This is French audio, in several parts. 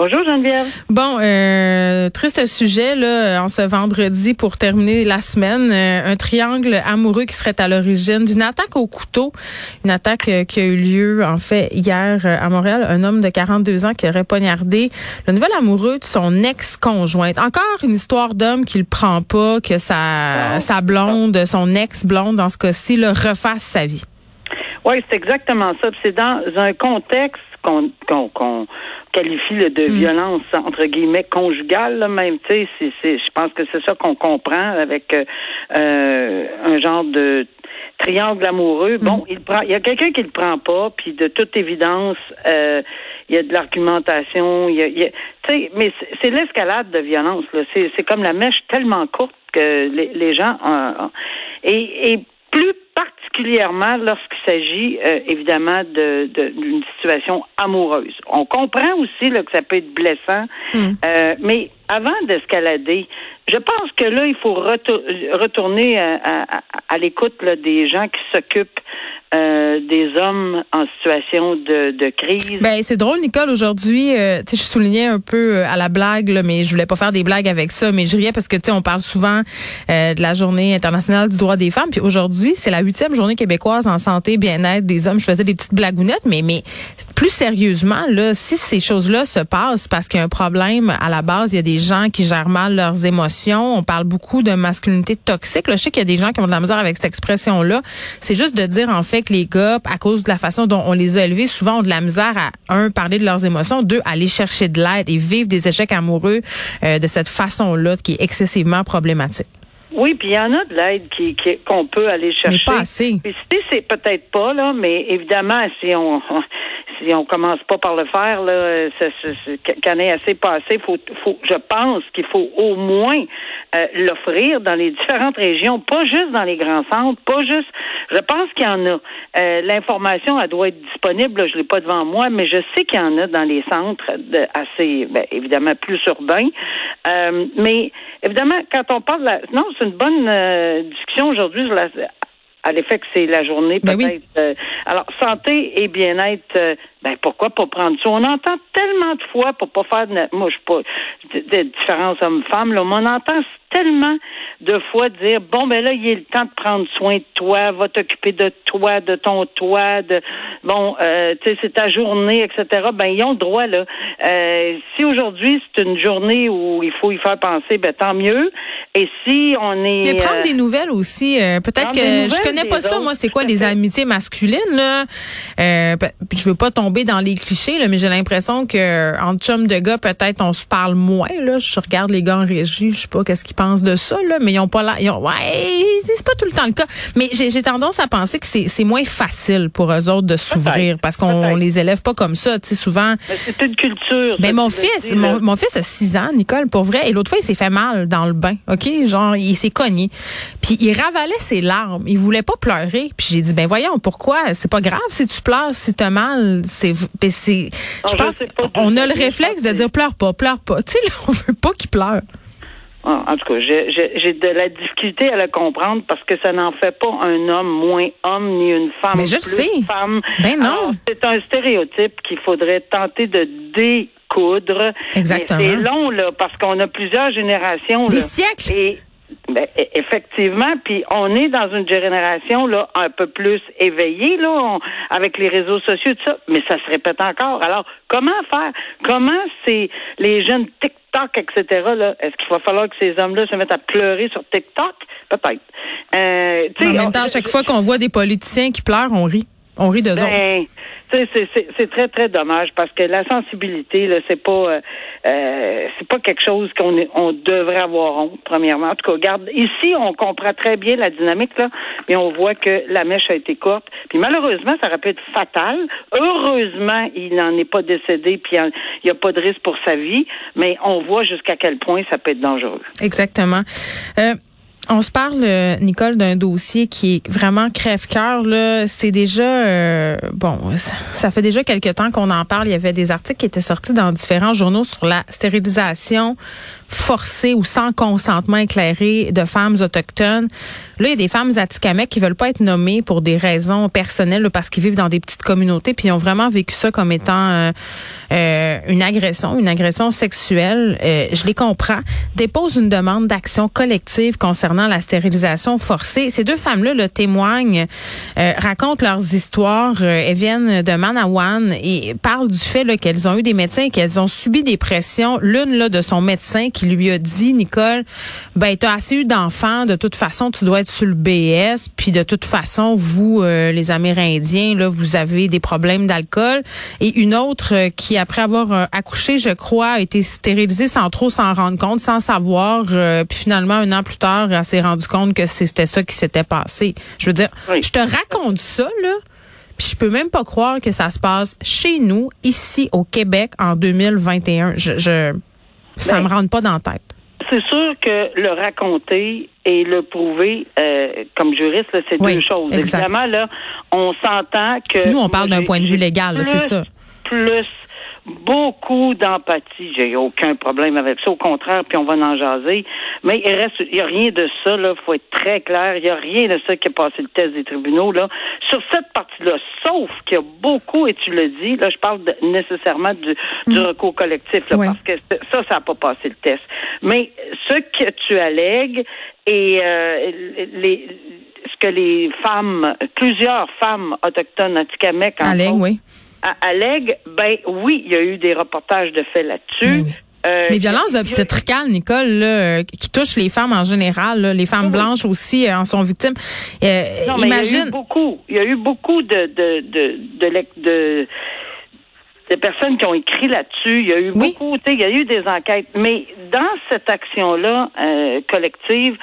Bonjour, Geneviève. Bon, euh, triste sujet là en ce vendredi pour terminer la semaine, Euh, un triangle amoureux qui serait à l'origine d'une attaque au couteau, une attaque euh, qui a eu lieu en fait hier euh, à Montréal, un homme de 42 ans qui aurait poignardé le nouvel amoureux de son ex-conjointe. Encore une histoire d'homme qui le prend pas, que sa sa blonde, son ex-blonde dans ce cas-ci là, refasse sa vie. Oui, c'est exactement ça. C'est dans un contexte qu'on qualifie là, de violence entre guillemets conjugale, là, même. Tu sais, je pense que c'est ça qu'on comprend avec euh, euh, un genre de triangle amoureux. Bon, il prend, il y a quelqu'un qui le prend pas, puis de toute évidence, euh, il y a de l'argumentation. Il y a, il y a- tu sais, mais c'est- l'escalade de violence. Là. C'est, c'est comme la mèche tellement courte que les, les gens euh, et, et plus particulièrement lorsqu'il s'agit euh, évidemment de, de- d'une situation amoureuse. On comprend aussi là, que ça peut être blessant, euh, mais avant d'escalader, je pense que là, il faut retour- retourner à, à- l'écoute des gens qui s'occupent euh, des hommes en situation de, de crise. Ben c'est drôle Nicole aujourd'hui euh, tu sais je soulignais un peu euh, à la blague là, mais je voulais pas faire des blagues avec ça mais je riais parce que tu sais on parle souvent euh, de la journée internationale du droit des femmes puis aujourd'hui c'est la huitième journée québécoise en santé bien-être des hommes. Je faisais des petites blagounettes mais mais plus sérieusement là si ces choses-là se passent parce qu'il y a un problème à la base il y a des gens qui gèrent mal leurs émotions. On parle beaucoup de masculinité toxique. Là, je sais qu'il y a des gens qui ont de la misère avec cette expression là c'est juste de dire en fait que les gars à cause de la façon dont on les a élevés souvent ont de la misère à un parler de leurs émotions deux aller chercher de l'aide et vivre des échecs amoureux euh, de cette façon-là qui est excessivement problématique. Oui, puis il y en a de l'aide qui, qui- qu'on peut aller chercher. Mais pas assez. C'est peut-être pas là, mais évidemment si on si on commence pas par le faire là, qu'en est assez passé, faut, faut, je pense qu'il faut au moins euh, l'offrir dans les différentes régions, pas juste dans les grands centres, pas juste. Je pense qu'il y en a. Euh, L'information, elle doit être disponible. là, je l'ai pas devant moi, mais je sais qu'il y en a dans les centres de, assez, ben, évidemment plus urbains. Euh, mais évidemment, quand on parle, de la, non, c'est une bonne discussion aujourd'hui à l'effet que c'est la journée Ben peut-être. oui. euh, alors santé et bien-être, euh, ben pourquoi pas prendre ça? On entend tellement de fois pour pas faire de, moi je suis pas de, de différence homme-femme là, mais on entend tellement de fois dire bon ben là il est le temps de prendre soin de toi, va t'occuper de toi, de ton toit, de bon euh, tu sais c'est ta journée etc. Ben ils ont le droit là. Euh, si aujourd'hui c'est une journée où il faut y faire penser, ben tant mieux. Et si on est Et prendre euh, des nouvelles aussi. euh, Peut-être que des je connais pas des ça. Moi, c'est quoi les amitiés masculines là? Euh, Je veux pas tomber dans les clichés, là, mais j'ai l'impression que entre chums de gars, peut-être on se parle moins. Là, je regarde les gars en régie, je sais pas qu'est-ce qu'ils pensent de ça là, mais ils ont pas là. Ils ont, ouais, c'est pas tout le temps le cas. Mais j'ai tendance à penser que c'est moins facile pour eux autres de s'ouvrir parce qu'on les élève pas comme ça. Tu sais, souvent. mais c'est une culture. Ben ça, mon fils, mon, mon fils a 6 ans, Nicole, pour vrai. Et l'autre fois, il s'est fait mal dans le bain, OK? Genre, il s'est cogné. Puis il ravalait ses larmes. Il voulait pas pleurer. Puis j'ai dit, ben voyons, pourquoi? C'est pas grave si tu pleures, si t'as mal. C'est, ben c'est, je pense on a le réflexe de dire pleure pas, pleure pas. Tu sais, là, on veut pas qu'il pleure. Ah, En tout cas, j'ai- de la difficulté à le comprendre parce que ça n'en fait pas un homme moins homme ni une femme Mais je plus sais. femme. Ben non. C'est un stéréotype qu'il faudrait tenter de découdre. Exactement. C'est long là parce qu'on a plusieurs générations. Des là. siècles. Et ben, e- effectivement, puis on est dans une génération là un peu plus éveillée là, on- avec les réseaux sociaux tout ça, mais ça se répète encore. Alors, comment faire? Comment c'est les jeunes TikTok, etc. Là, est-ce qu'il va falloir que ces hommes-là se mettent à pleurer sur TikTok? Peut-être. Euh, En même temps, à chaque fois qu'on voit des politiciens qui pleurent, on rit. On rit d'eux ben, c'est- très très dommage parce que la sensibilité là, c'est pas euh, euh, c'est pas quelque chose qu'on on devrait avoir honte premièrement. En tout cas, regarde ici, on comprend très bien la dynamique là, mais on voit que la mèche a été courte. Puis malheureusement, ça aurait pu être fatal. Heureusement, il n'en est pas décédé, puis il n'y a pas de risque pour sa vie. Mais on voit jusqu'à quel point ça peut être dangereux. Exactement. Euh, On se parle, euh, Nicole, d'un dossier qui est vraiment crève-cœur. C'est déjà euh, bon, ça fait déjà quelque temps qu'on en parle. Il y avait des articles qui étaient sortis dans différents journaux sur la stérilisation forcée ou sans consentement éclairé de femmes autochtones. Là, il y a des femmes atikamekw qui veulent pas être nommées pour des raisons personnelles, parce qu'ils vivent dans des petites communautés, puis ils ont vraiment vécu ça comme étant euh, une agression, une agression sexuelle. je les comprends. Dépose une demande d'action collective concernant la stérilisation forcée. Ces deux femmes-là le témoignent, euh, racontent leurs histoires. Euh, elles viennent de Manawan et parlent du fait qu'elles ont eu des médecins et qu'elles ont subi des pressions. L'une là de son médecin qui lui a dit, Nicole, ben t'as assez eu d'enfants, de toute façon tu dois être sur le BS, puis de toute façon vous euh, les Amérindiens là vous avez des problèmes d'alcool. Et une autre qui après avoir accouché, je crois, a été stérilisée sans trop s'en rendre compte, sans savoir, puis finalement un an plus tard s'est rendu compte que c'était ça qui s'était passé. Je veux dire, je te raconte ça, là. Puis je peux même pas croire que ça se passe chez nous, ici au Québec, en 2021. Je, je ça ben, me rentre pas dans la tête. C'est sûr que le raconter et le prouver, euh, comme juriste, c'est deux choses. Évidemment, là, on s'entend que. Nous, on parle d'un point de vue légal, c'est ça. Plus beaucoup d'empathie. J'ai aucun problème avec ça. Au contraire, puis on va en jaser. Mais il reste, il y a rien de ça, là. Faut être très clair. Il y a rien de ça qui a passé le test des tribunaux, là. Sur cette partie-là, sauf qu'il y a beaucoup, et tu le dis, là, je parle nécessairement du, du, mm. recours collectif, là, parce que ça, ça n'a pas passé le test. Mais ce que tu allègues et euh, les, ce que les femmes, plusieurs femmes autochtones anticamecs, en oui allègue, ben oui, il y a eu des reportages de faits là-dessus. Euh, les violences obstétricales, Nicole, là, qui touchent les femmes en général, les femmes blanches aussi euh, en sont victimes. Euh, non, mais imagine... il y a eu beaucoup, il y a eu beaucoup de de de, de, de personnes qui ont écrit là-dessus. Il y a eu beaucoup, il y a eu des enquêtes. Mais dans cette action-là collective,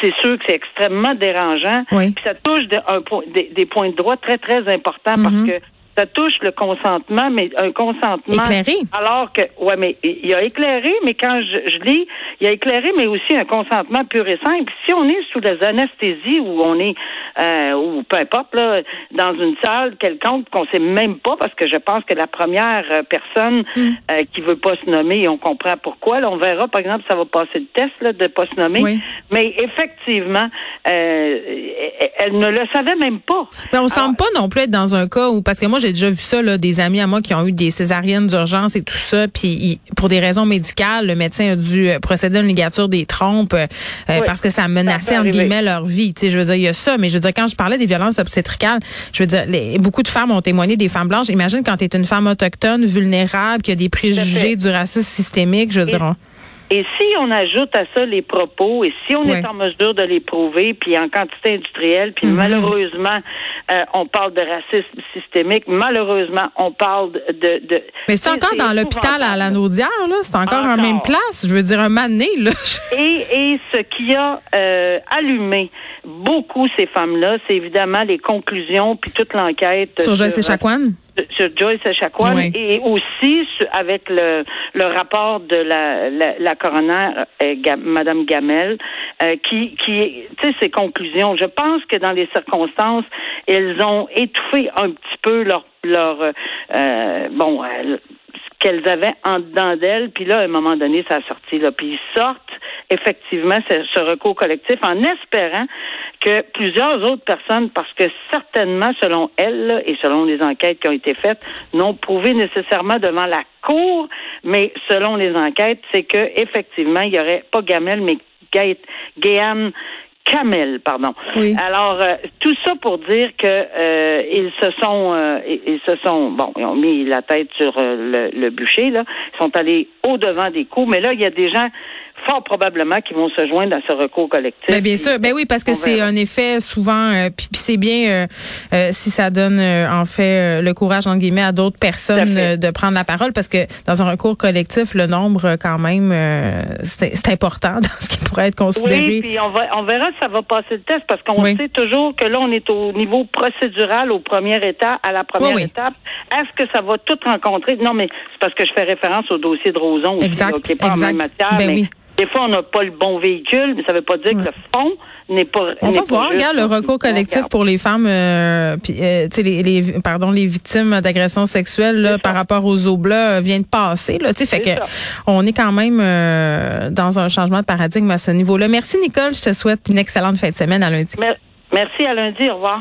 c'est sûr que c'est extrêmement dérangeant. Puis ça touche de, un, des, des, points de droit très, très importants parce mm-hmm. que ça touche le consentement, mais un consentement. Éclairé. Alors que, ouais, mais il y a éclairé, mais quand je, je lis, il y a éclairé, mais aussi un consentement pur et simple. Si on est sous les anesthésies ou on est, euh, ou peu importe, là, dans une salle quelconque qu'on sait même pas, parce que je pense que la première euh, personne mm. euh, qui veut pas se nommer, on comprend pourquoi. Là, on verra, par exemple, ça va passer le test là, de pas se nommer. Mais effectivement, euh, elle ne le savait même pas. Mais on semble pas non plus être dans un cas où, parce que moi, j'ai déjà vu ça, là, des amis à moi qui ont eu des césariennes d'urgence et tout ça, puis pour des raisons médicales, le médecin a dû euh, procéder à une ligature des trompes euh, euh, parce que ça menaçait, entre guillemets, leur vie. Tu sais, je veux dire, il y a ça, mais je veux dire, quand je parlais des violences obstétricales, je veux dire, beaucoup de femmes ont témoigné des femmes blanches. Imagine quand tu es une femme autochtone, vulnérable, qui a des préjugés du racisme systémique, je veux dire... Et si on ajoute à ça les propos, et si on est en mesure de les prouver, puis en quantité industrielle, puis mhm. malheureusement, euh, on parle de racisme systémique, malheureusement, on parle de... de Mais c'est encore dans l'hôpital à la Naudière, là? C'est encore, en même place. Je veux dire, un mané, là. et, et ce qui a euh, allumé beaucoup ces femmes-là, c'est évidemment les conclusions, puis toute l'enquête... Sur Joyce Echaquan? Sur Joyce Echaquan et aussi avec le, le rapport de la, la, la coroner euh, Madame Gamel euh, qui qui tu sais ses conclusions. Je pense que dans les circonstances elles ont étouffé un petit peu leur leur euh, bon ce qu'elles avaient en dedans d'elles. Puis là à un moment donné ça a sorti là. Puis ils sortent effectivement ce, recours collectif en espérant que plusieurs autres personnes, parce que certainement, selon elles et selon les enquêtes qui ont été faites, n'ont prouvé nécessairement devant la cour, mais selon les enquêtes, c'est que effectivement, il y aurait pas Gamel, mais Gaëtan Kamel, pardon. Alors euh, tout ça pour dire que euh, ils se sont euh, ils se sont bon, ils ont mis la tête sur le, le, bûcher là, ils sont allés au devant des coups, mais là il y a des gens fort probablement qu'ils vont se joindre à ce recours collectif. Ben bien sûr, ben oui, parce que c'est un effet souvent, euh, puis, c'est bien euh, euh, si ça donne en fait le courage entre guillemets à d'autres personnes de prendre la parole, parce que dans un recours collectif, le nombre quand même c'est important dans ce qui pourrait être considéré. Oui, puis on, va, on verra si ça va passer le test, parce qu'on sait toujours que là on est au niveau procédural, au premier état, à la première étape. Est-ce que ça va tout rencontrer? Non, mais c'est parce que je fais référence au dossier de Roson, exact, qui n'est pas en même matière, ben mais Des fois, on n'a pas le bon véhicule, mais ça ne veut pas dire que le fond n'est pas. On va pas voir, regarde, le recours collectif pour les femmes, euh, puis, euh, les, les, pardon, les victimes d'agressions sexuelles là, par rapport aux oblats euh, vient de passer. Là, fait que ça. on est quand même euh, dans un changement de paradigme à ce niveau-là. Merci Nicole, je te souhaite une excellente fin de semaine à lundi. Mer- Merci, à lundi. Au revoir.